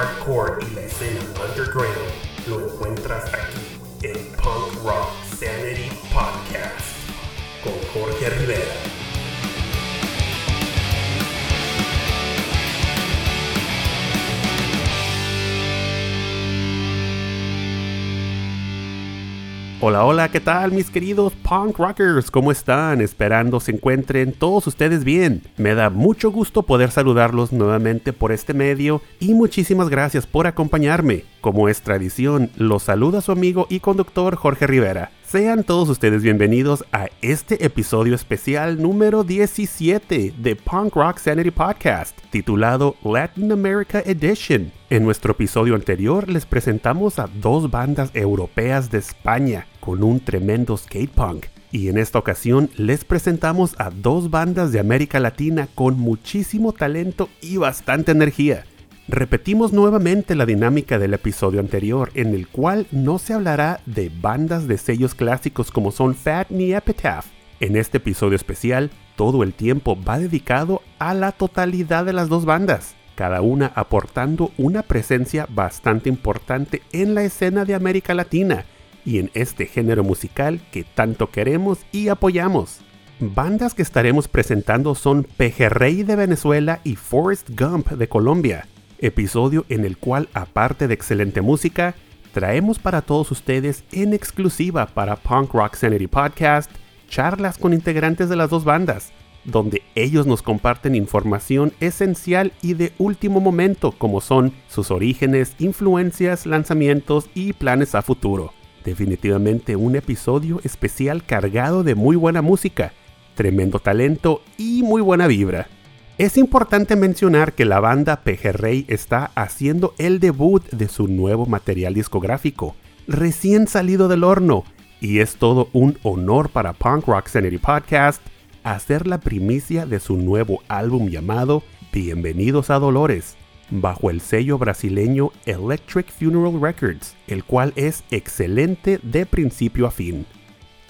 hardcore y la escena underground lo encuentras aquí Hola, hola, ¿qué tal mis queridos punk rockers? ¿Cómo están? Esperando se encuentren todos ustedes bien. Me da mucho gusto poder saludarlos nuevamente por este medio y muchísimas gracias por acompañarme. Como es tradición, los saluda su amigo y conductor Jorge Rivera. Sean todos ustedes bienvenidos a este episodio especial número 17 de Punk Rock Sanity Podcast, titulado Latin America Edition. En nuestro episodio anterior les presentamos a dos bandas europeas de España con un tremendo skate punk. Y en esta ocasión les presentamos a dos bandas de América Latina con muchísimo talento y bastante energía. Repetimos nuevamente la dinámica del episodio anterior, en el cual no se hablará de bandas de sellos clásicos como son Fat ni Epitaph. En este episodio especial, todo el tiempo va dedicado a la totalidad de las dos bandas, cada una aportando una presencia bastante importante en la escena de América Latina y en este género musical que tanto queremos y apoyamos. Bandas que estaremos presentando son Pejerrey de Venezuela y Forrest Gump de Colombia episodio en el cual, aparte de excelente música, traemos para todos ustedes en exclusiva para Punk Rock Sanity Podcast charlas con integrantes de las dos bandas, donde ellos nos comparten información esencial y de último momento como son sus orígenes, influencias, lanzamientos y planes a futuro. Definitivamente un episodio especial cargado de muy buena música, tremendo talento y muy buena vibra. Es importante mencionar que la banda Pejerrey está haciendo el debut de su nuevo material discográfico, recién salido del horno, y es todo un honor para Punk Rock Sanity Podcast hacer la primicia de su nuevo álbum llamado Bienvenidos a Dolores, bajo el sello brasileño Electric Funeral Records, el cual es excelente de principio a fin.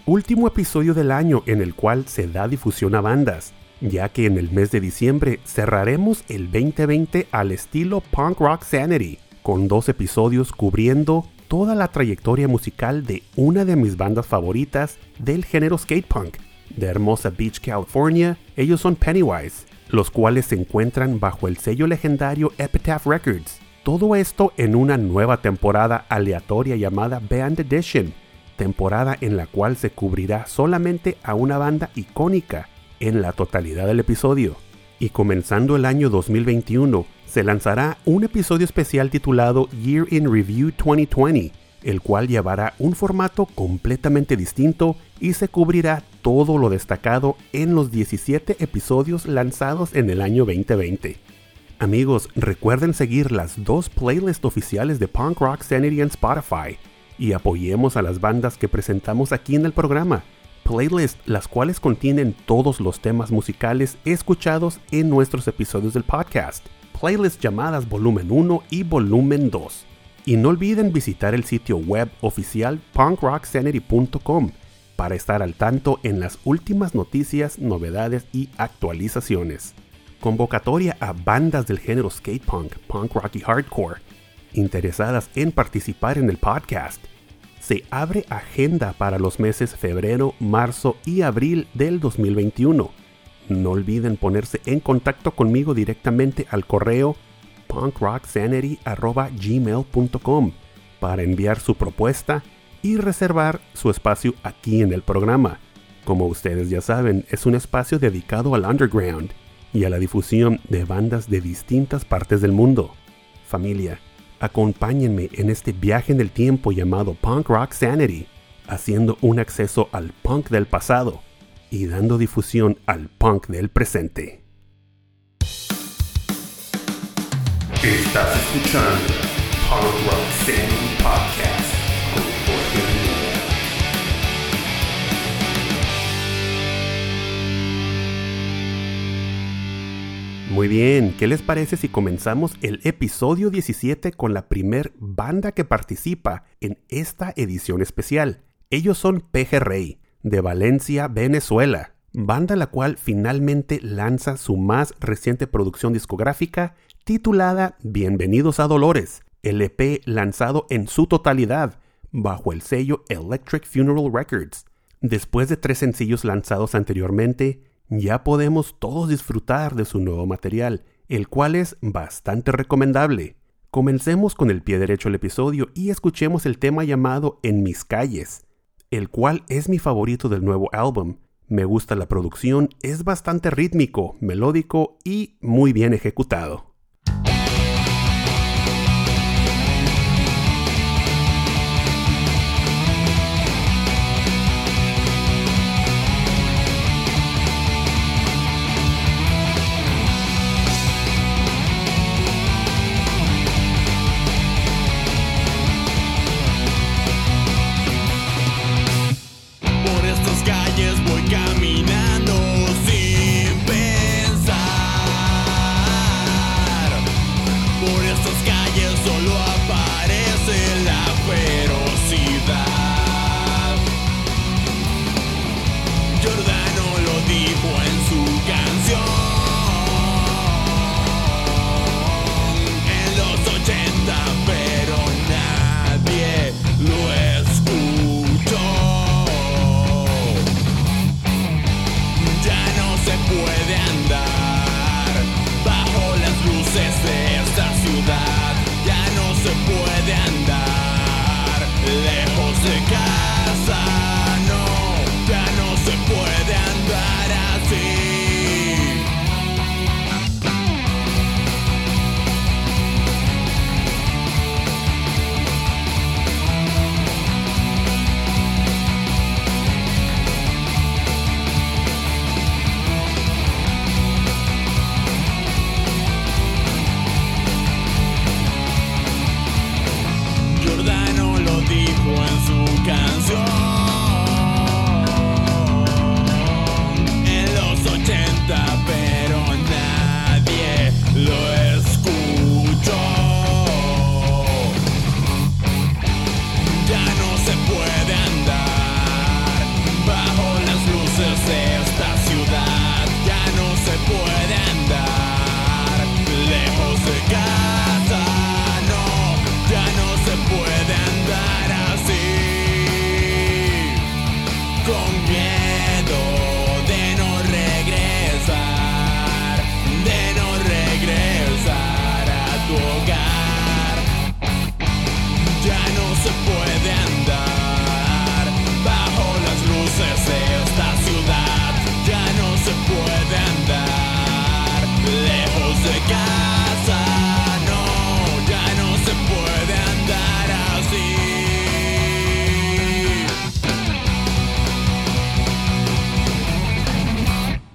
Último episodio del año en el cual se da difusión a bandas, ya que en el mes de diciembre cerraremos el 2020 al estilo Punk Rock Sanity, con dos episodios cubriendo toda la trayectoria musical de una de mis bandas favoritas del género skate punk. De Hermosa Beach, California, ellos son Pennywise, los cuales se encuentran bajo el sello legendario Epitaph Records. Todo esto en una nueva temporada aleatoria llamada Band Edition, temporada en la cual se cubrirá solamente a una banda icónica en la totalidad del episodio. Y comenzando el año 2021, se lanzará un episodio especial titulado Year in Review 2020, el cual llevará un formato completamente distinto y se cubrirá todo lo destacado en los 17 episodios lanzados en el año 2020. Amigos, recuerden seguir las dos playlists oficiales de Punk Rock Sanity en Spotify y apoyemos a las bandas que presentamos aquí en el programa playlists las cuales contienen todos los temas musicales escuchados en nuestros episodios del podcast, playlists llamadas volumen 1 y volumen 2. Y no olviden visitar el sitio web oficial punkrocksanity.com para estar al tanto en las últimas noticias, novedades y actualizaciones. Convocatoria a bandas del género skate punk, punk rock y hardcore interesadas en participar en el podcast se abre agenda para los meses febrero, marzo y abril del 2021. No olviden ponerse en contacto conmigo directamente al correo punkrocksanity.gmail.com para enviar su propuesta y reservar su espacio aquí en el programa. Como ustedes ya saben, es un espacio dedicado al underground y a la difusión de bandas de distintas partes del mundo. Familia, Acompáñenme en este viaje en el tiempo llamado Punk Rock Sanity, haciendo un acceso al punk del pasado y dando difusión al punk del presente. Estás escuchando Punk Rock Sanity Podcast Muy bien, ¿qué les parece si comenzamos el episodio 17 con la primer banda que participa en esta edición especial? Ellos son PG Rey, de Valencia, Venezuela, banda la cual finalmente lanza su más reciente producción discográfica titulada Bienvenidos a Dolores, LP lanzado en su totalidad bajo el sello Electric Funeral Records. Después de tres sencillos lanzados anteriormente, ya podemos todos disfrutar de su nuevo material, el cual es bastante recomendable. Comencemos con el pie derecho del episodio y escuchemos el tema llamado En mis calles, el cual es mi favorito del nuevo álbum. Me gusta la producción, es bastante rítmico, melódico y muy bien ejecutado.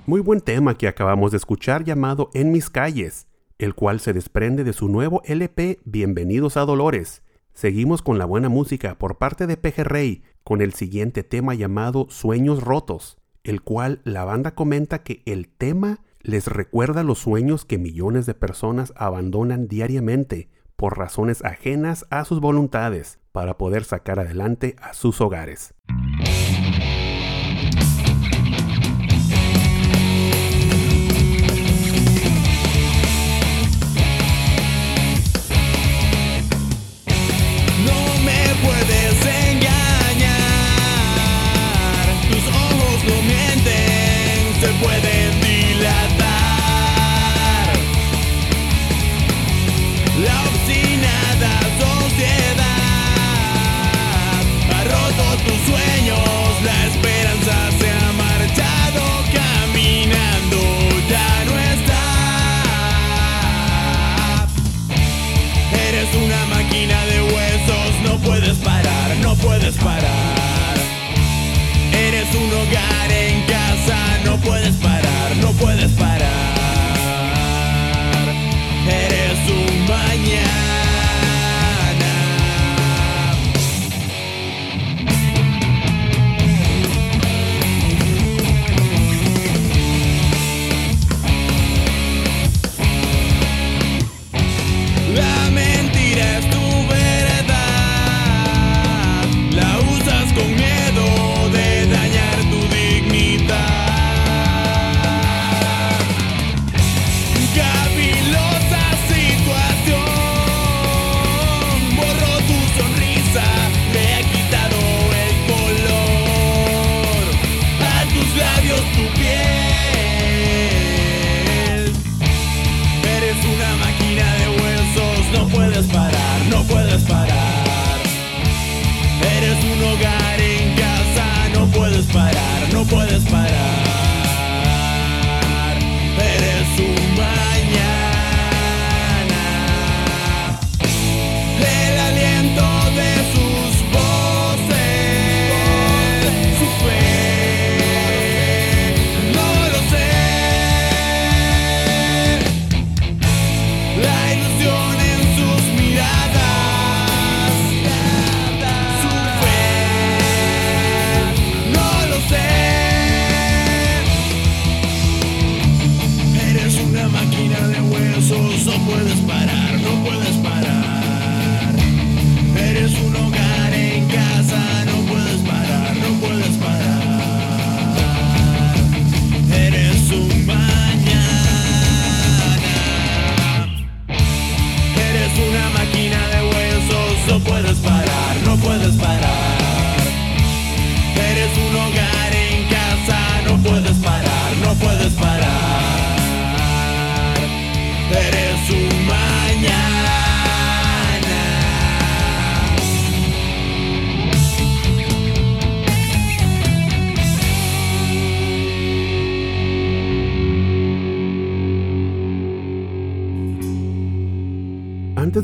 Muy buen tema que acabamos de escuchar llamado En mis calles, el cual se desprende de su nuevo LP Bienvenidos a Dolores. Seguimos con la buena música por parte de Pejerrey con el siguiente tema llamado Sueños Rotos, el cual la banda comenta que el tema les recuerda los sueños que millones de personas abandonan diariamente por razones ajenas a sus voluntades para poder sacar adelante a sus hogares. pueden dilatar. La obstinada sociedad ha roto tus sueños, la esperanza se ha marchado caminando, ya no está. Eres una máquina de huesos, no puedes parar, no puedes parar. Eres un hogar en no puedes parar.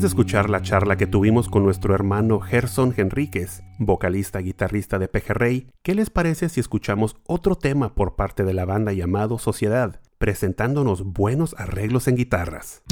De escuchar la charla que tuvimos con nuestro hermano Gerson Henríquez, vocalista guitarrista de Pejerrey, ¿qué les parece si escuchamos otro tema por parte de la banda llamado Sociedad, presentándonos buenos arreglos en guitarras?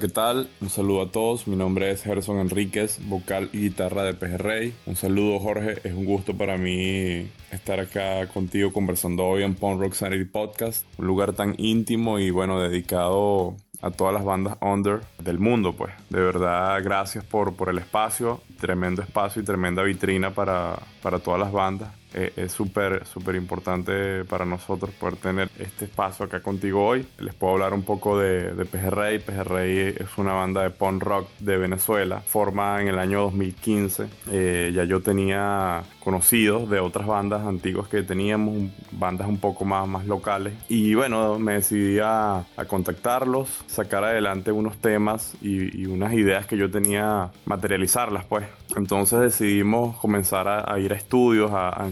¿Qué tal? Un saludo a todos. Mi nombre es Gerson Enríquez, vocal y guitarra de Pejerrey. Un saludo, Jorge. Es un gusto para mí estar acá contigo conversando hoy en Punk Rock Sanity Podcast. Un lugar tan íntimo y bueno, dedicado a todas las bandas under del mundo, pues. De verdad, gracias por, por el espacio, tremendo espacio y tremenda vitrina para, para todas las bandas. Eh, es súper, súper importante para nosotros poder tener este espacio acá contigo hoy. Les puedo hablar un poco de, de Pejerrey. Pejerrey es una banda de punk rock de Venezuela, formada en el año 2015. Eh, ya yo tenía conocidos de otras bandas antiguas que teníamos, bandas un poco más, más locales. Y bueno, me decidí a, contactarlos, sacar adelante unos temas y, unas ideas que yo tenía, materializarlas pues. Entonces decidimos comenzar a, ir a estudios, a, a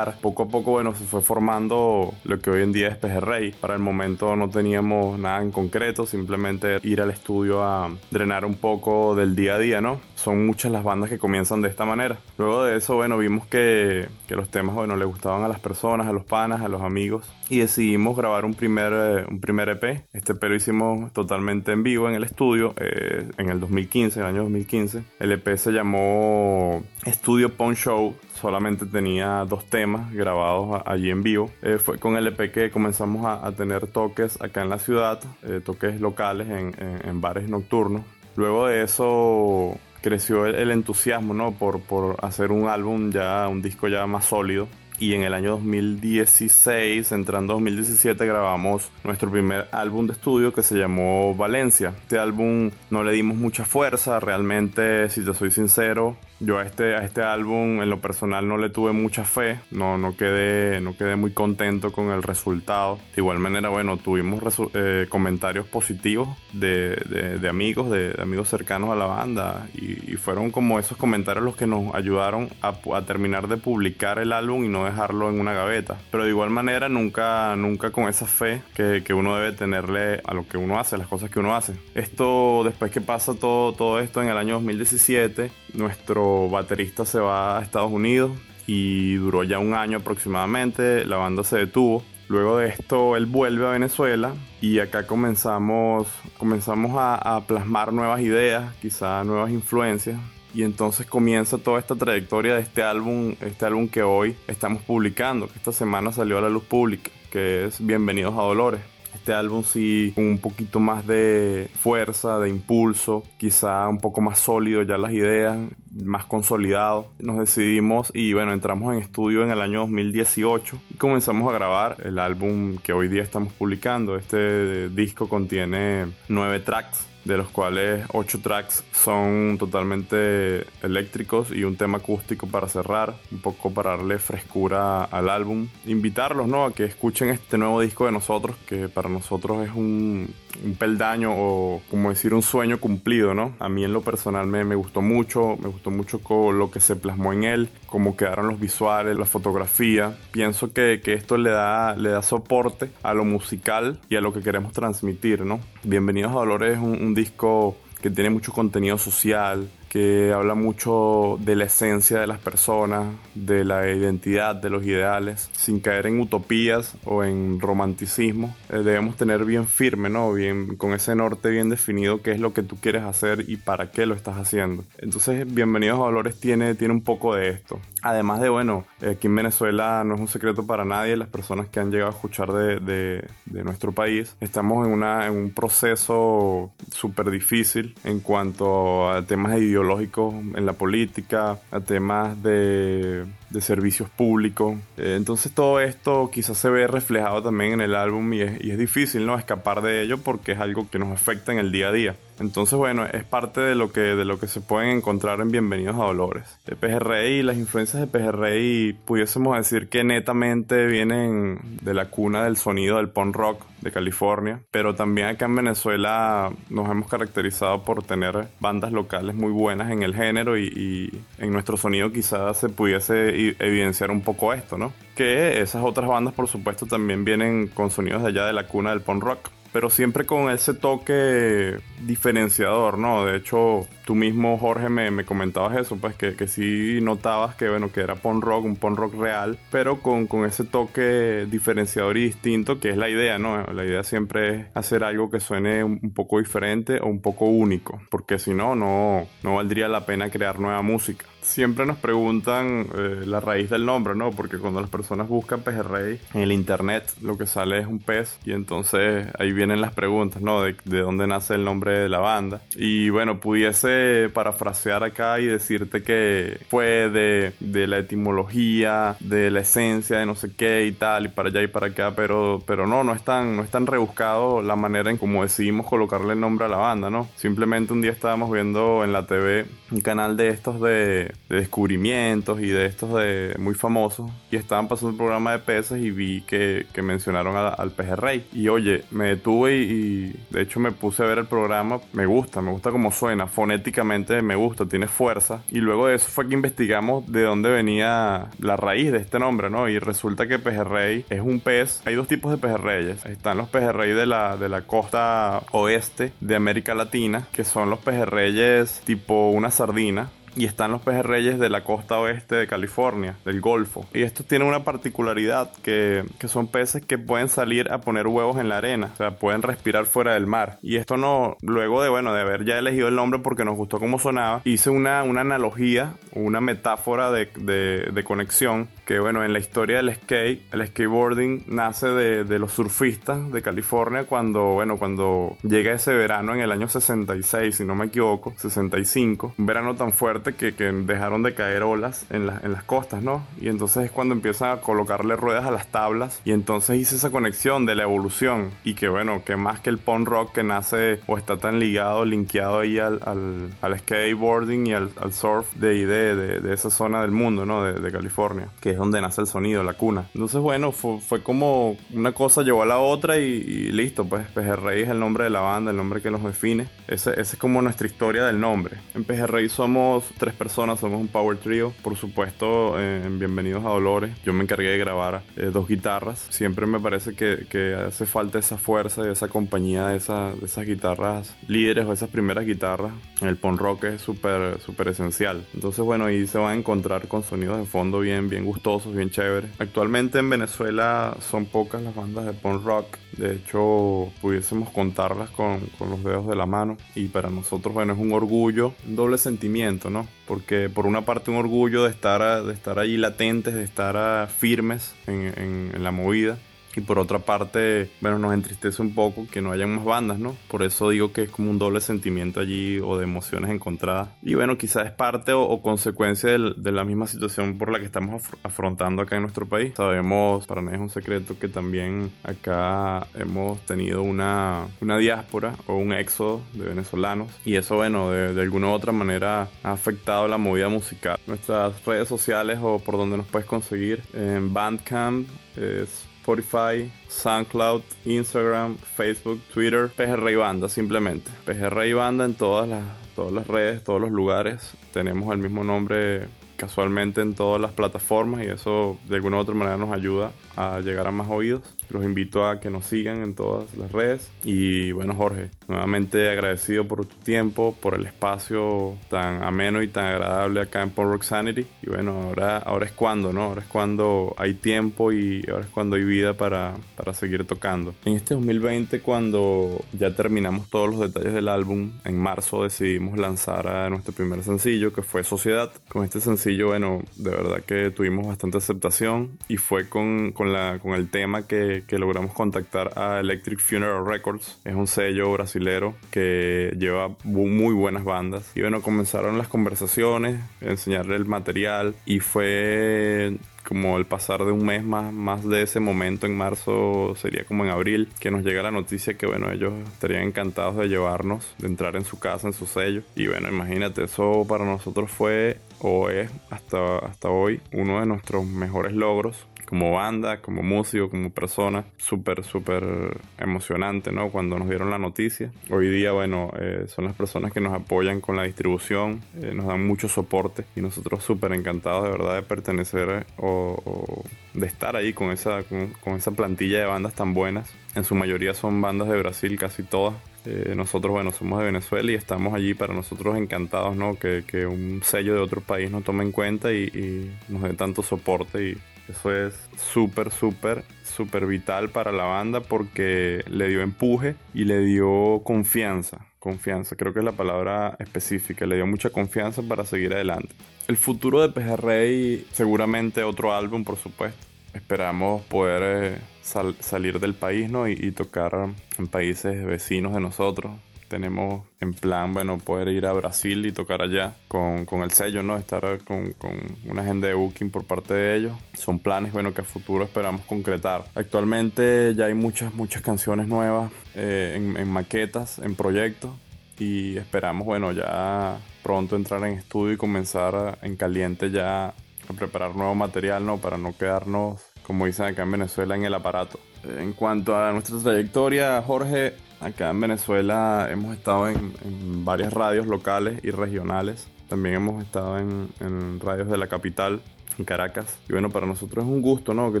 poco a poco, bueno, se fue formando lo que hoy en día es Pejerrey. Para el momento no teníamos nada en concreto, simplemente ir al estudio a drenar un poco del día a día, ¿no? Son muchas las bandas que comienzan de esta manera. Luego de eso, bueno, vimos que, los temas, bueno, le gustaban a las personas, a los panas, a los amigos y decidimos grabar un primer, eh, un primer EP. Este EP lo hicimos totalmente en vivo en el estudio eh, en el 2015, el año 2015. El EP se llamó Studio Pong Show solamente tenía dos temas grabados allí en vivo. Eh, fue con el EP que comenzamos a, tener toques acá en la ciudad, eh, toques locales en, bares nocturnos. Luego de eso creció el, entusiasmo ¿no? por, por hacer un álbum ya, un disco ya más sólido y en el año 2016, entrando 2017, grabamos nuestro primer álbum de estudio que se llamó Valencia. Este álbum no le dimos mucha fuerza, realmente, si te soy sincero, yo a este, a este álbum en lo personal no le tuve mucha fe, no, no, quedé, no quedé muy contento con el resultado. De igual manera, bueno, tuvimos eh, comentarios positivos de, de, amigos, de, amigos cercanos a la banda y, fueron como esos comentarios los que nos ayudaron a, a, terminar de publicar el álbum y no dejarlo en una gaveta. Pero de igual manera, nunca, nunca con esa fe que, que uno debe tenerle a lo que uno hace, las cosas que uno hace. Esto, después que pasa todo, todo esto en el año 2017, nuestro baterista se va a Estados Unidos y duró ya un año aproximadamente, la banda se detuvo. Luego de esto él vuelve a Venezuela y acá comenzamos, comenzamos a, plasmar nuevas ideas, quizá nuevas influencias. Y entonces comienza toda esta trayectoria de este álbum, este álbum que hoy estamos publicando, que esta semana salió a la luz pública, que es Bienvenidos a Dolores. Este álbum sí con un poquito más de fuerza, de impulso, quizá un poco más sólido ya las ideas, más consolidado. Nos decidimos y bueno, entramos en estudio en el año 2018 y comenzamos a grabar el álbum que hoy día estamos publicando. Este disco contiene nueve tracks de los cuales ocho tracks son totalmente eléctricos y un tema acústico para cerrar, un poco para darle frescura al álbum. Invitarlos ¿no? a que escuchen este nuevo disco de nosotros, que para nosotros es un, un peldaño o como decir un sueño cumplido. ¿no? A mí en lo personal me, me gustó mucho, me gustó mucho lo que se plasmó en él, cómo quedaron los visuales, la fotografía. Pienso que, que esto le da, le da soporte a lo musical y a lo que queremos transmitir. ¿no? Bienvenidos a Dolores es un disco que tiene mucho contenido social, que habla mucho de la esencia de las personas, de la identidad, de los ideales, sin caer en utopías o en romanticismo. Eh, debemos tener bien firme, ¿no? Bien, con ese norte bien definido qué es lo que tú quieres hacer y para qué lo estás haciendo. Entonces, Bienvenidos a Valores tiene, tiene un poco de esto. Además de, bueno, aquí en Venezuela no es un secreto para nadie, las personas que han llegado a escuchar de, de, nuestro país, estamos en, una, en un proceso súper difícil en cuanto a temas de ideológicos en la política, a temas de, de servicios públicos. Eh, entonces todo esto quizás se ve reflejado también en el álbum y es, y es difícil no escapar de ello porque es algo que nos afecta en el día a día. Entonces, bueno, es parte de lo que, de lo que se pueden encontrar en Bienvenidos a Dolores. El PGRI, las influencias de PGRI, pudiésemos decir que netamente vienen de la cuna del sonido del punk rock de California, pero también acá en Venezuela nos hemos caracterizado por tener bandas locales muy buenas en el género y, y en nuestro sonido quizás se pudiese evidenciar un poco esto, ¿no? Que esas otras bandas, por supuesto, también vienen con sonidos de allá de la cuna del punk rock pero siempre con ese toque diferenciador, ¿no? De hecho, tú mismo, Jorge, me, me comentabas eso, pues que, que, sí notabas que, bueno, que era punk rock, un punk rock real, pero con, con, ese toque diferenciador y distinto, que es la idea, ¿no? La idea siempre es hacer algo que suene un, poco diferente o un poco único, porque si no, no, no valdría la pena crear nueva música siempre nos preguntan eh, la raíz del nombre, ¿no? Porque cuando las personas buscan pejerrey en el internet, lo que sale es un pez y entonces ahí vienen las preguntas, ¿no? De, de, dónde nace el nombre de la banda. Y bueno, pudiese parafrasear acá y decirte que fue de, de la etimología, de la esencia de no sé qué y tal, y para allá y para acá, pero, pero no, no es, tan, no rebuscado la manera en cómo decidimos colocarle el nombre a la banda, ¿no? Simplemente un día estábamos viendo en la TV un canal de estos de de descubrimientos y de estos de muy famosos y estaban pasando el programa de peces y vi que, que mencionaron al pejerrey y oye me detuve y, de hecho me puse a ver el programa me gusta me gusta cómo suena fonéticamente me gusta tiene fuerza. Y luego de eso fue que investigamos de dónde venía la raíz de este nombre no y resulta que pejerrey es un pez. Hay dos tipos de pejerreyes están los pejerrey de la de la costa oeste de América Latina que son los pejerreyes tipo una sardina y están los pejerreyes de la costa oeste de California, del Golfo. Y estos tienen una particularidad que, que, son peces que pueden salir a poner huevos en la arena, o sea, pueden respirar fuera del mar. Y esto no, luego de, bueno, de haber ya elegido el nombre porque nos gustó cómo sonaba, hice una, una analogía, una metáfora de, de, conexión que bueno, en la historia del skate, el skateboarding nace de, de, los surfistas de California cuando, bueno, cuando llega ese verano en el año 66, si no me equivoco, 65, un verano tan fuerte que, que dejaron de caer olas en, la- en las costas, ¿no? Y entonces es cuando empiezan a colocarle ruedas a las tablas y entonces hice esa conexión de la evolución y que bueno, que más que el punk rock que nace o está tan ligado, linkeado ahí al, al, al skateboarding y al, al surf de, ahí de, de, de esa zona del mundo, ¿no? De, de California, que es donde nace el sonido, la cuna. Entonces bueno, fue, fue como una cosa llevó a la otra y, y listo, pues Pejerrey es el nombre de la banda, el nombre que nos define. Ese es como nuestra historia del nombre. En Pejerrey somos tres personas, somos un power trio. Por supuesto, eh, en Bienvenidos a Dolores, yo me encargué de grabar eh, dos guitarras. Siempre me parece que, que hace falta esa fuerza y esa compañía de, esa- de esas guitarras líderes o esas primeras guitarras. El punk rock es súper súper esencial. Entonces, bueno, ahí se van a encontrar con sonidos de fondo bien, bien gustosos, bien chéveres. Actualmente en Venezuela son pocas las bandas de punk rock. De hecho, pudiésemos contarlas con, con los dedos de la mano. Y para nosotros, bueno, es un orgullo, un doble sentimiento, ¿no? Porque por una parte un orgullo de estar, de estar allí latentes, de estar ah, firmes en, la movida. Y por otra parte, bueno, nos entristece un poco que no hayan más bandas, ¿no? Por eso digo que es como un doble sentimiento allí o de emociones encontradas. Y bueno, quizás es parte o, o consecuencia del- de la misma situación por la que estamos afr- afrontando acá en nuestro país. Sabemos, para nadie es un secreto, que también acá hemos tenido una, una diáspora o un éxodo de venezolanos. Y eso, bueno, de, de alguna u otra manera ha afectado la movida musical. Nuestras redes sociales o por donde nos puedes conseguir en Bandcamp es Spotify, SoundCloud, Instagram, Facebook, Twitter, PGR Banda simplemente. PGR Banda en todas las, todas las redes, todos los lugares. Tenemos el mismo nombre casualmente en todas las plataformas y eso de alguna u otra manera nos ayuda a llegar a más oídos. Los invito a que nos sigan en todas las redes. Y bueno, Jorge, nuevamente agradecido por tu tiempo, por el espacio tan ameno y tan agradable acá en Punk Rock Sanity. Y bueno, ahora, ahora es cuando, ¿no? Ahora es cuando hay tiempo y ahora es cuando hay vida para, para seguir tocando. En este 2020, cuando ya terminamos todos los detalles del álbum, en marzo decidimos lanzar a nuestro primer sencillo, que fue Sociedad. Con este sencillo, bueno, de verdad que tuvimos bastante aceptación y fue con, con, la, con el tema que, que logramos contactar a Electric Funeral Records. Es un sello brasilero que lleva muy buenas bandas. Y bueno, comenzaron las conversaciones, enseñarle el material y fue como el pasar de un mes más, más de ese momento en marzo sería como en abril que nos llega la noticia que bueno ellos estarían encantados de llevarnos de entrar en su casa en su sello y bueno imagínate eso para nosotros fue o es hasta, hasta hoy uno de nuestros mejores logros como banda, como músico, como persona, súper, súper emocionante, ¿no? Cuando nos dieron la noticia. Hoy día, bueno, eh, son las personas que nos apoyan con la distribución, eh, nos dan mucho soporte y nosotros súper encantados de verdad de pertenecer eh, o, de estar ahí con esa, con, esa plantilla de bandas tan buenas. En su mayoría son bandas de Brasil, casi todas. Eh, nosotros, bueno, somos de Venezuela y estamos allí para nosotros encantados, ¿no? Que, que un sello de otro país nos tome en cuenta y nos dé tanto soporte y eso es súper, súper, súper vital para la banda porque le dio empuje y le dio confianza. Confianza, creo que es la palabra específica. Le dio mucha confianza para seguir adelante. El futuro de PG Rey, seguramente otro álbum, por supuesto. Esperamos poder eh, sal- salir del país ¿no? y tocar en países vecinos de nosotros. Tenemos en plan, bueno, poder ir a Brasil y tocar allá con, con el sello, ¿no? Estar con, con una agenda de booking por parte de ellos. Son planes, bueno, que a futuro esperamos concretar. Actualmente ya hay muchas, muchas canciones nuevas eh, en, maquetas, en proyectos. Y esperamos, bueno, ya pronto entrar en estudio y comenzar en caliente ya a preparar nuevo material, ¿no? Para no quedarnos, como dicen acá en Venezuela, en el aparato. En cuanto a nuestra trayectoria, Jorge, acá en Venezuela hemos estado en, varias radios locales y regionales. También hemos estado en radios de la capital, Caracas. Y bueno, para nosotros es un gusto, ¿no? Que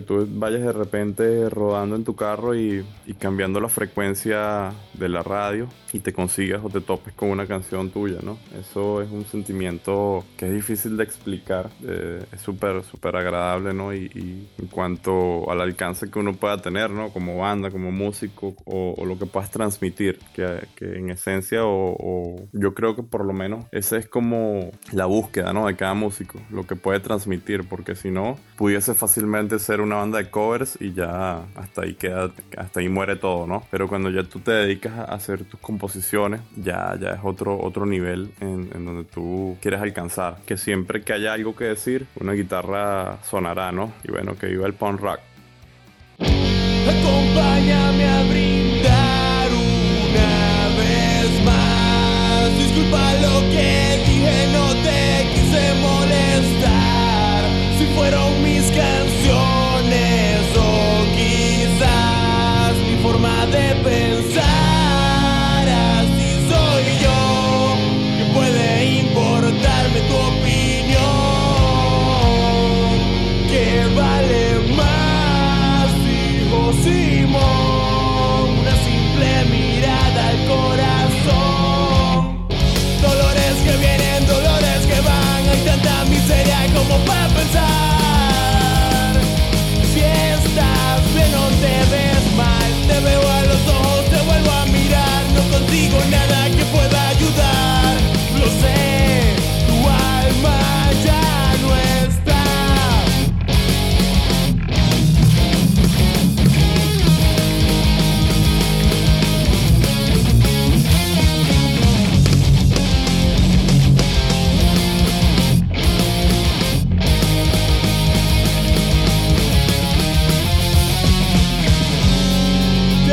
tú vayas de repente rodando en tu carro y, cambiando la frecuencia de la radio y te consigas o te topes con una canción tuya, ¿no? Eso es un sentimiento que es difícil de explicar. eh, es súper, súper agradable, ¿no? Y, en cuanto al alcance que uno pueda tener, ¿no? Como banda, como músico o, lo que puedas transmitir, que, en esencia o, o yo creo que por lo menos esa es como la búsqueda, ¿no? De cada músico, lo que puede transmitir porque si no, pudiese fácilmente ser una banda de covers y ya hasta ahí queda, hasta ahí muere todo, ¿no? Pero cuando ya tú te dedicas a hacer tus composiciones, ya, ya es otro, otro nivel en, en donde tú quieres alcanzar. Que siempre que haya algo que decir, una guitarra sonará, ¿no? Y bueno, que viva el punk rock. Acompáñame a brindar fueron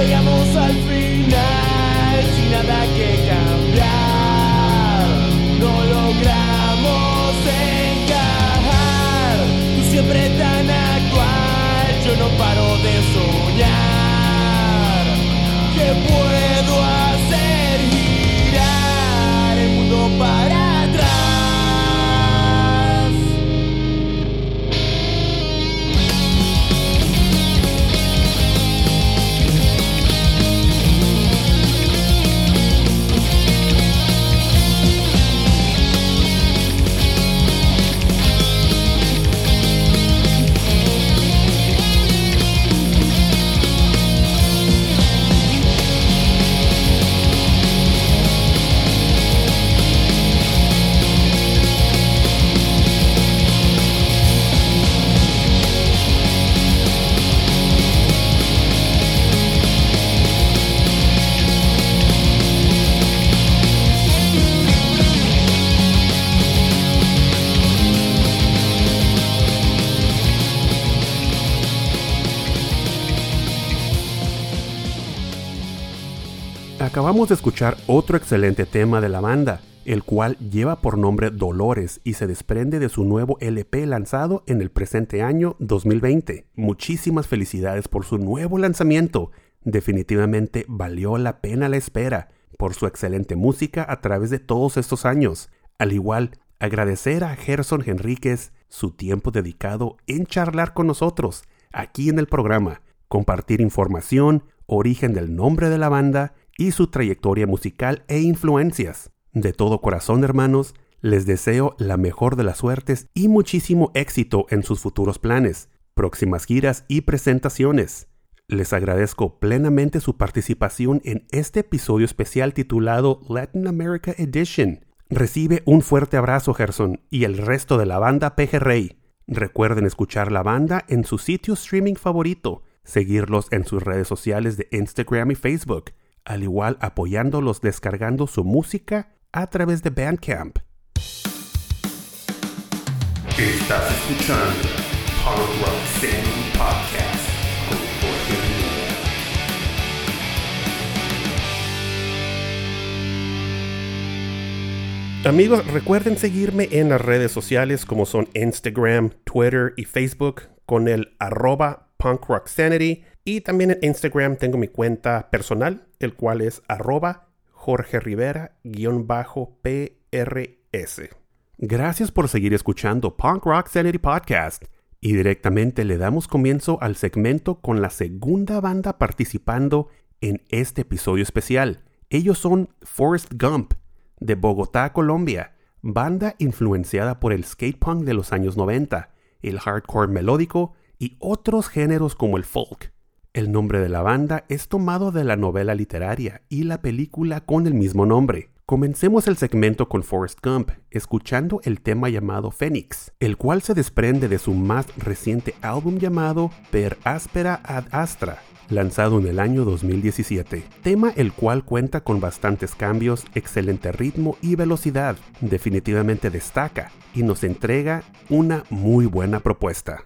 Llegamos al final sin nada que cambiar. Acabamos de escuchar otro excelente tema de la banda, el cual lleva por nombre Dolores y se desprende de su nuevo LP lanzado en el presente año 2020. Muchísimas felicidades por su nuevo lanzamiento. Definitivamente valió la pena la espera por su excelente música a través de todos estos años. Al igual, agradecer a Gerson Henríquez su tiempo dedicado en charlar con nosotros aquí en el programa, compartir información, origen del nombre de la banda y su trayectoria musical e influencias. De todo corazón, hermanos, les deseo la mejor de las suertes y muchísimo éxito en sus futuros planes, próximas giras y presentaciones. Les agradezco plenamente su participación en este episodio especial titulado Latin America Edition. Recibe un fuerte abrazo, Gerson, y el resto de la banda Pejerrey. Recuerden escuchar la banda en su sitio streaming favorito, seguirlos en sus redes sociales de Instagram y Facebook, al igual apoyándolos descargando su música a través de Bandcamp. Estás escuchando Punk Rock Sanity Podcast con Jorge Rivera. Amigos, recuerden seguirme en las redes sociales como son Instagram, Twitter y Facebook con el arroba punkrocksanity. Y también en Instagram tengo mi cuenta personal, el cual es arroba Jorge Rivera-PRS. Gracias por seguir escuchando Punk Rock Sanity Podcast. Y directamente le damos comienzo al segmento con la segunda banda participando en este episodio especial. Ellos son Forrest Gump, de Bogotá, Colombia, banda influenciada por el skate punk de los años 90, el hardcore melódico y otros géneros como el folk. El nombre de la banda es tomado de la novela literaria y la película con el mismo nombre. Comencemos el segmento con Forrest Gump, escuchando el tema llamado Phoenix, el cual se desprende de su más reciente álbum llamado Per Aspera ad Astra, lanzado en el año 2017, tema el cual cuenta con bastantes cambios, excelente ritmo y velocidad, definitivamente destaca y nos entrega una muy buena propuesta.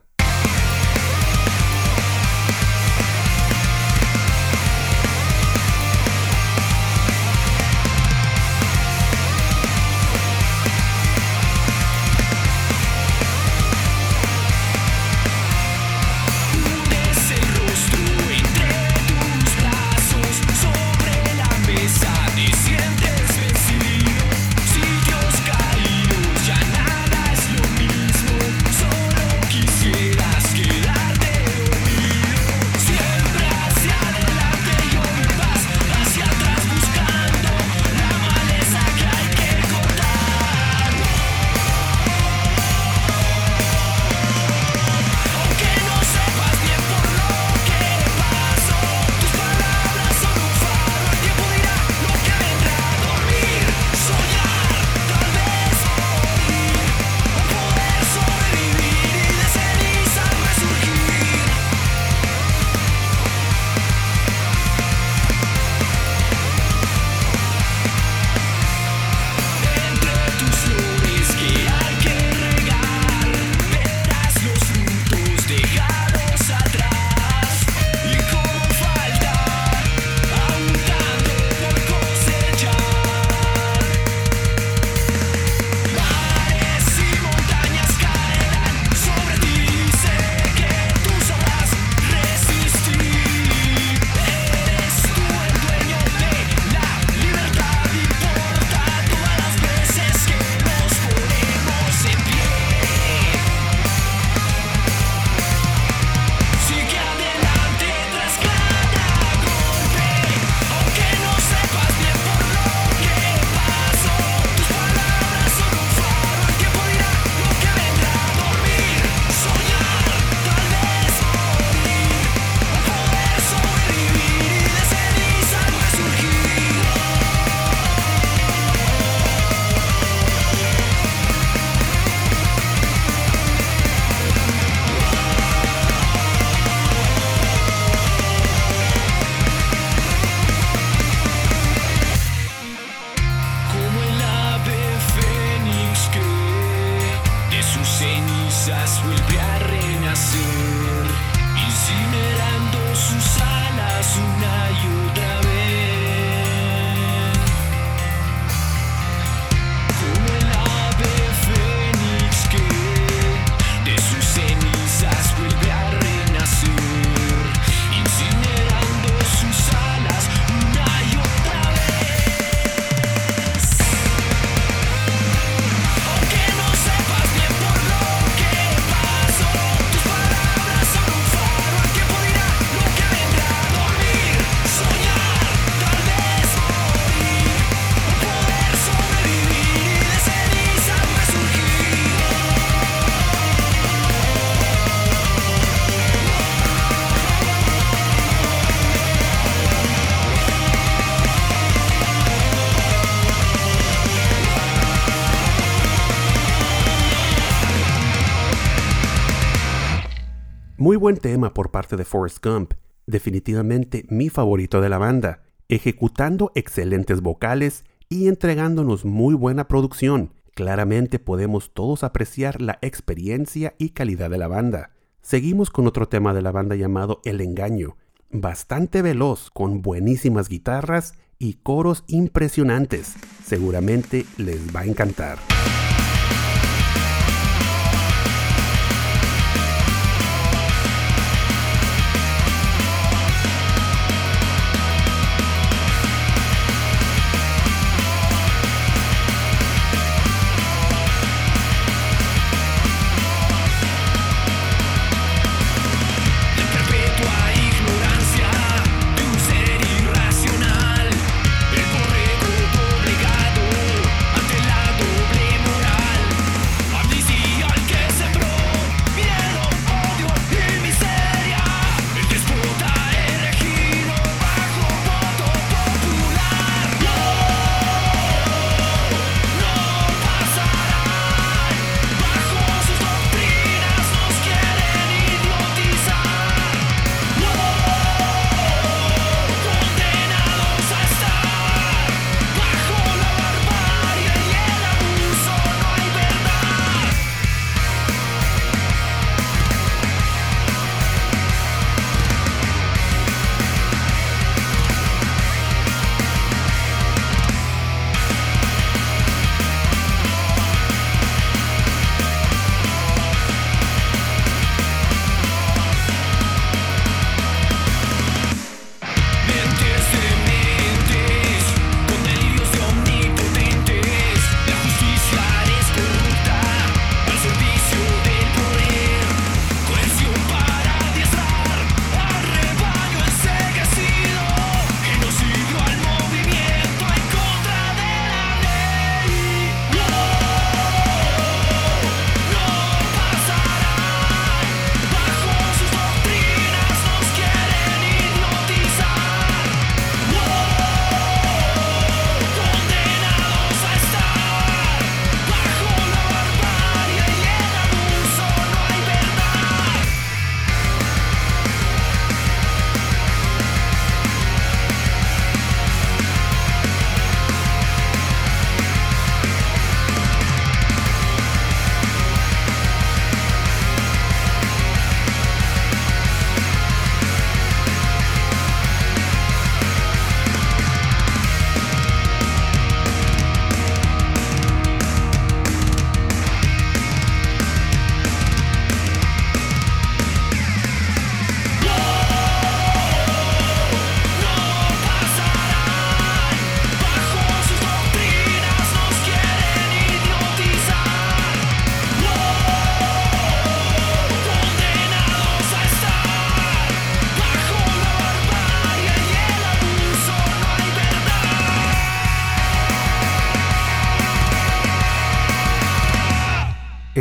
Buen tema por parte de Forrest Gump, definitivamente mi favorito de la banda, ejecutando excelentes vocales y entregándonos muy buena producción. Claramente podemos todos apreciar la experiencia y calidad de la banda. Seguimos con otro tema de la banda llamado El Engaño, bastante veloz, con buenísimas guitarras y coros impresionantes. Seguramente les va a encantar.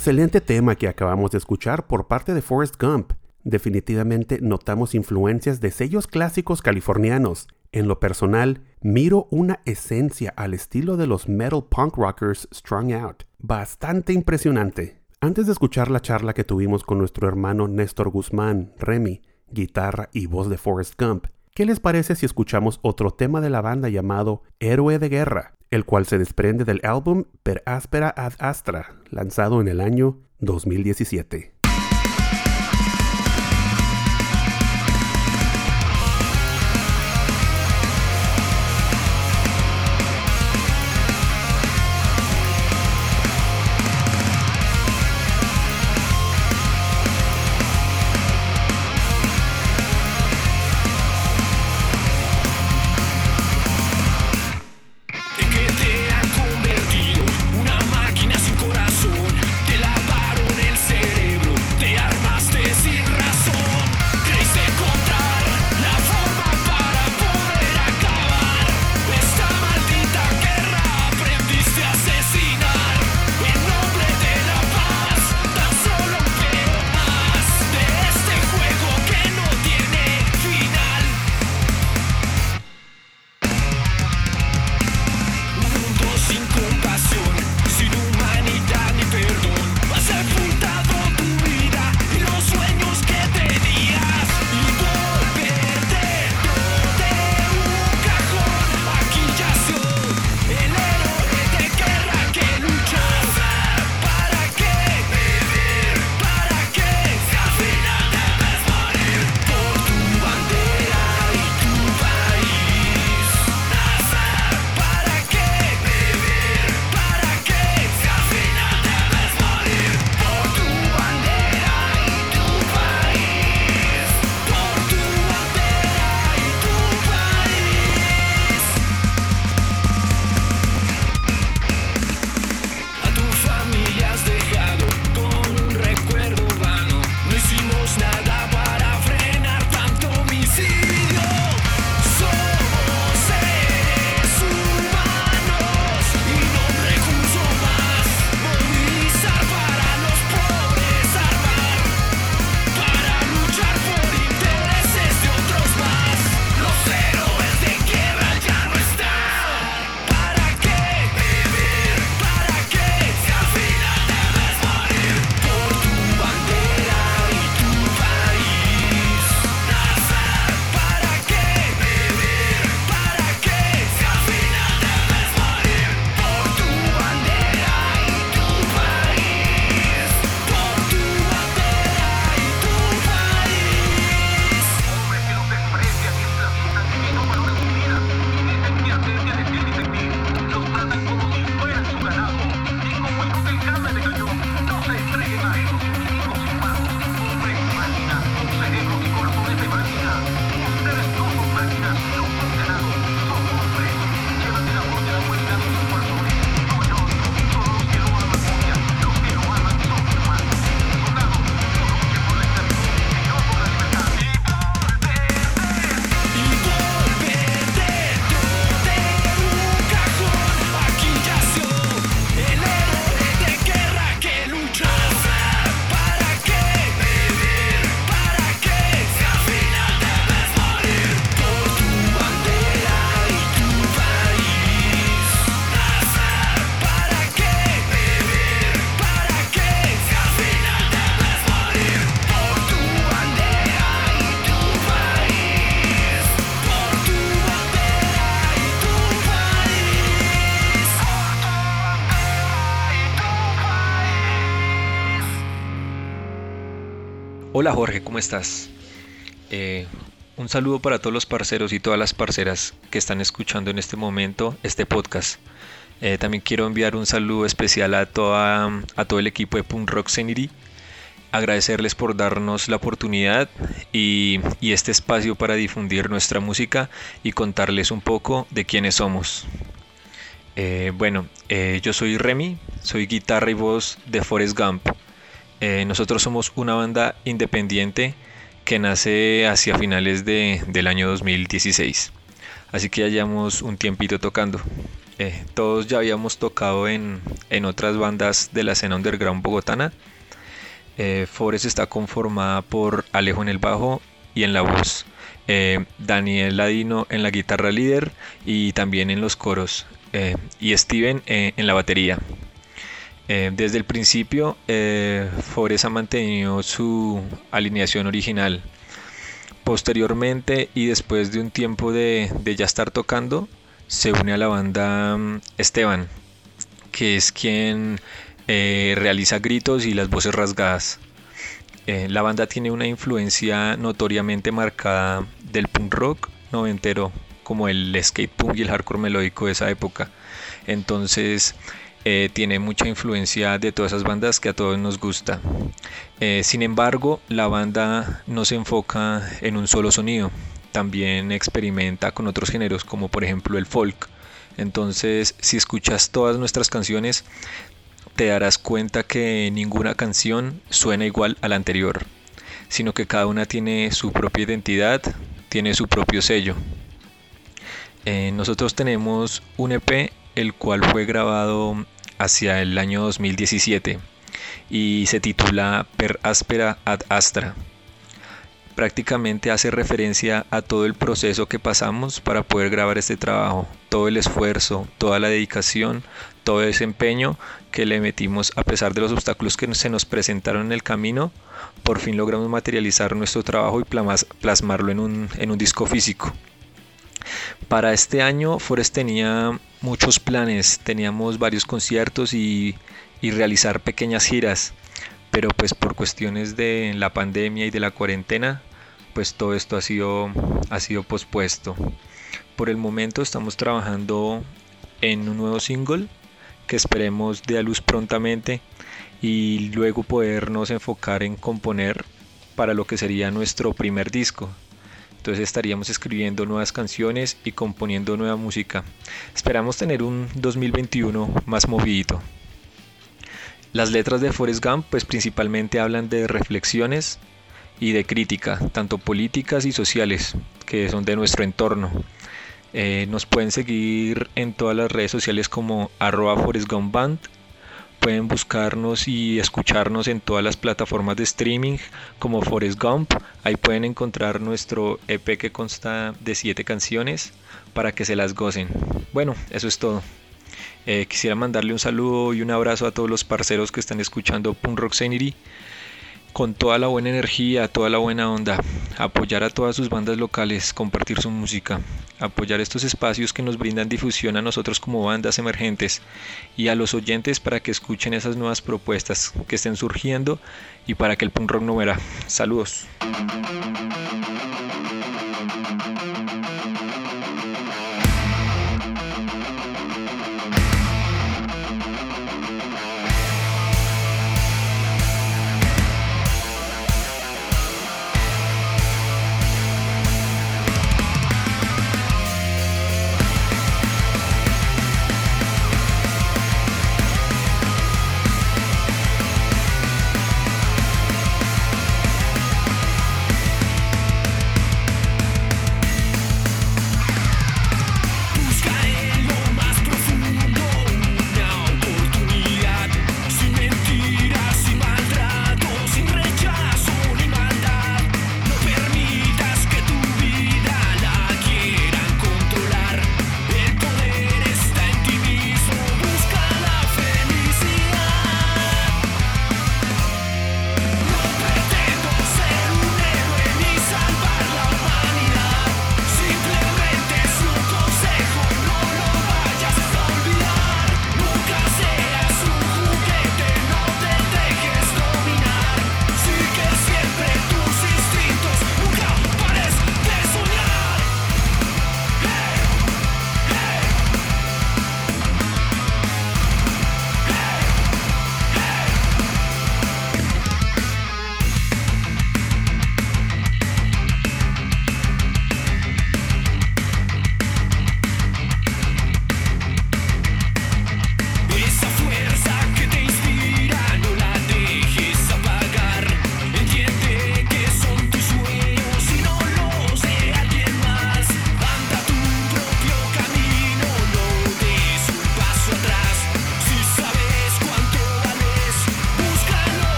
Excelente tema que acabamos de escuchar por parte de Forrest Gump. Definitivamente notamos influencias de sellos clásicos californianos. En lo personal, miro una esencia al estilo de los metal punk rockers Strung Out. Bastante impresionante. Antes de escuchar la charla que tuvimos con nuestro hermano Néstor Guzmán, Remy, guitarra y voz de Forrest Gump, ¿Qué les parece si escuchamos otro tema de la banda llamado Héroe de Guerra, el cual se desprende del álbum Per Aspera ad Astra, lanzado en el año 2017? Hola Jorge, ¿cómo estás? Eh, un saludo para todos los parceros y todas las parceras que están escuchando en este momento este podcast. Eh, también quiero enviar un saludo especial a, toda, a todo el equipo de Punk Rock Seniri. Agradecerles por darnos la oportunidad y, y este espacio para difundir nuestra música y contarles un poco de quiénes somos. Eh, bueno, yo soy Remy, soy guitarra y voz de Forest Gump. Eh, nosotros somos una banda independiente que nace hacia finales de, del año 2016. Así que ya llevamos un tiempito tocando. Eh, todos ya habíamos tocado en, en, otras bandas de la escena underground bogotana. Eh, Forest está conformada por Alejo en el bajo y en la voz. Daniel Ladino en la guitarra líder y también en los coros. y Steven en la batería. Eh, desde el principio, eh, Forest ha mantenido su alineación original. Posteriormente y después de un tiempo de, ya estar tocando, se une a la banda mm, Esteban, que es quien eh, realiza gritos y las voces rasgadas. Eh, la banda tiene una influencia notoriamente marcada del punk rock noventero, como el skate punk y el hardcore melódico de esa época. Entonces eh, tiene mucha influencia de todas esas bandas que a todos nos gusta. Eh, sin embargo, la banda no se enfoca en un solo sonido, también experimenta con otros géneros como por ejemplo el folk. Entonces, si escuchas todas nuestras canciones, te darás cuenta que ninguna canción suena igual a la anterior, sino que cada una tiene su propia identidad, tiene su propio sello. Eh, nosotros tenemos un EP el cual fue grabado hacia el año 2017 y se titula Per Aspera ad Astra. Prácticamente hace referencia a todo el proceso que pasamos para poder grabar este trabajo, todo el esfuerzo, toda la dedicación, todo ese empeño que le metimos a pesar de los obstáculos que se nos presentaron en el camino, por fin logramos materializar nuestro trabajo y plasmarlo en un, en un disco físico. Para este año Forest tenía muchos planes, teníamos varios conciertos y, realizar pequeñas giras, pero pues por cuestiones de la pandemia y de la cuarentena, pues todo esto ha sido, ha sido pospuesto. Por el momento estamos trabajando en un nuevo single que esperemos dé a luz prontamente y luego podernos enfocar en componer para lo que sería nuestro primer disco. Entonces estaríamos escribiendo nuevas canciones y componiendo nueva música. Esperamos tener un 2021 más movidito. Las letras de Forrest Gump pues principalmente hablan de reflexiones y de crítica, tanto políticas y sociales, que son de nuestro entorno. Eh, nos pueden seguir en todas las redes sociales como arroba Band. Pueden buscarnos y escucharnos en todas las plataformas de streaming como Forrest Gump. Ahí pueden encontrar nuestro EP que consta de 7 canciones para que se las gocen. Bueno, eso es todo. Eh, quisiera mandarle un saludo y un abrazo a todos los parceros que están escuchando Punk Rock Scenery con toda la buena energía, toda la buena onda, apoyar a todas sus bandas locales, compartir su música, apoyar estos espacios que nos brindan difusión a nosotros como bandas emergentes y a los oyentes para que escuchen esas nuevas propuestas que estén surgiendo y para que el punk rock no muera. Saludos.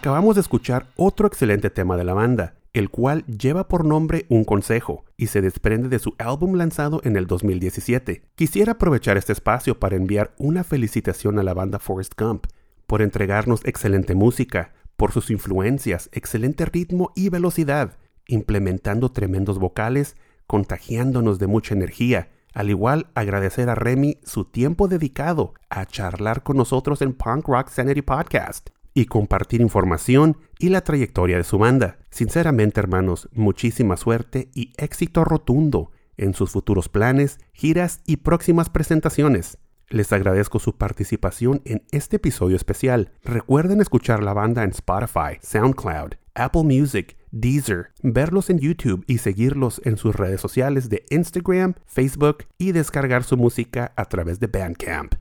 Acabamos de escuchar otro excelente tema de la banda, el cual lleva por nombre Un Consejo y se desprende de su álbum lanzado en el 2017. Quisiera aprovechar este espacio para enviar una felicitación a la banda Forrest Gump por entregarnos excelente música, por sus influencias, excelente ritmo y velocidad, implementando tremendos vocales, contagiándonos de mucha energía. Al igual, agradecer a Remy su tiempo dedicado a charlar con nosotros en Punk Rock Sanity Podcast y compartir información y la trayectoria de su banda. Sinceramente, hermanos, muchísima suerte y éxito rotundo en sus futuros planes, giras y próximas presentaciones. Les agradezco su participación en este episodio especial. Recuerden escuchar la banda en Spotify, SoundCloud, Apple Music, Deezer, verlos en YouTube y seguirlos en sus redes sociales de Instagram, Facebook y descargar su música a través de Bandcamp.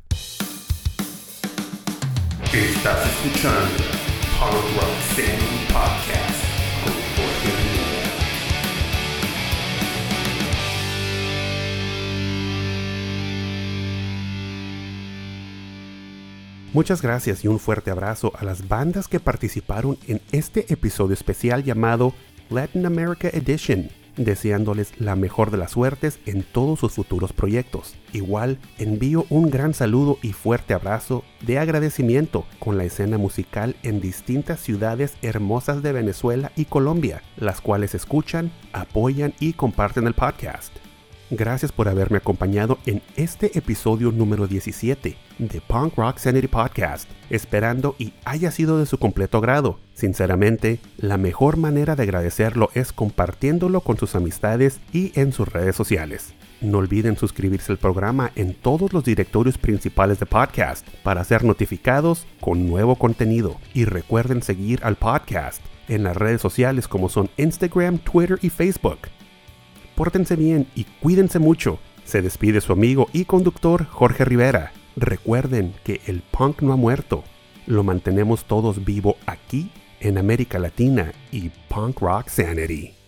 Estás escuchando Punk Rock Podcast con Jorge Rivera. Muchas gracias y un fuerte abrazo a las bandas que participaron en este episodio especial llamado Latin America Edition, deseándoles la mejor de las suertes en todos sus futuros proyectos. Igual envío un gran saludo y fuerte abrazo de agradecimiento con la escena musical en distintas ciudades hermosas de Venezuela y Colombia, las cuales escuchan, apoyan y comparten el podcast. Gracias por haberme acompañado en este episodio número 17 de Punk Rock Sanity Podcast, esperando y haya sido de su completo agrado. Sinceramente, la mejor manera de agradecerlo es compartiéndolo con sus amistades y en sus redes sociales. No olviden suscribirse al programa en todos los directorios principales de podcast para ser notificados con nuevo contenido. Y recuerden seguir al podcast en las redes sociales como son Instagram, Twitter y Facebook pórtense bien y cuídense mucho. Se despide su amigo y conductor Jorge Rivera. Recuerden que el punk no ha muerto. Lo mantenemos todos vivo aquí en América Latina y Punk Rock Sanity.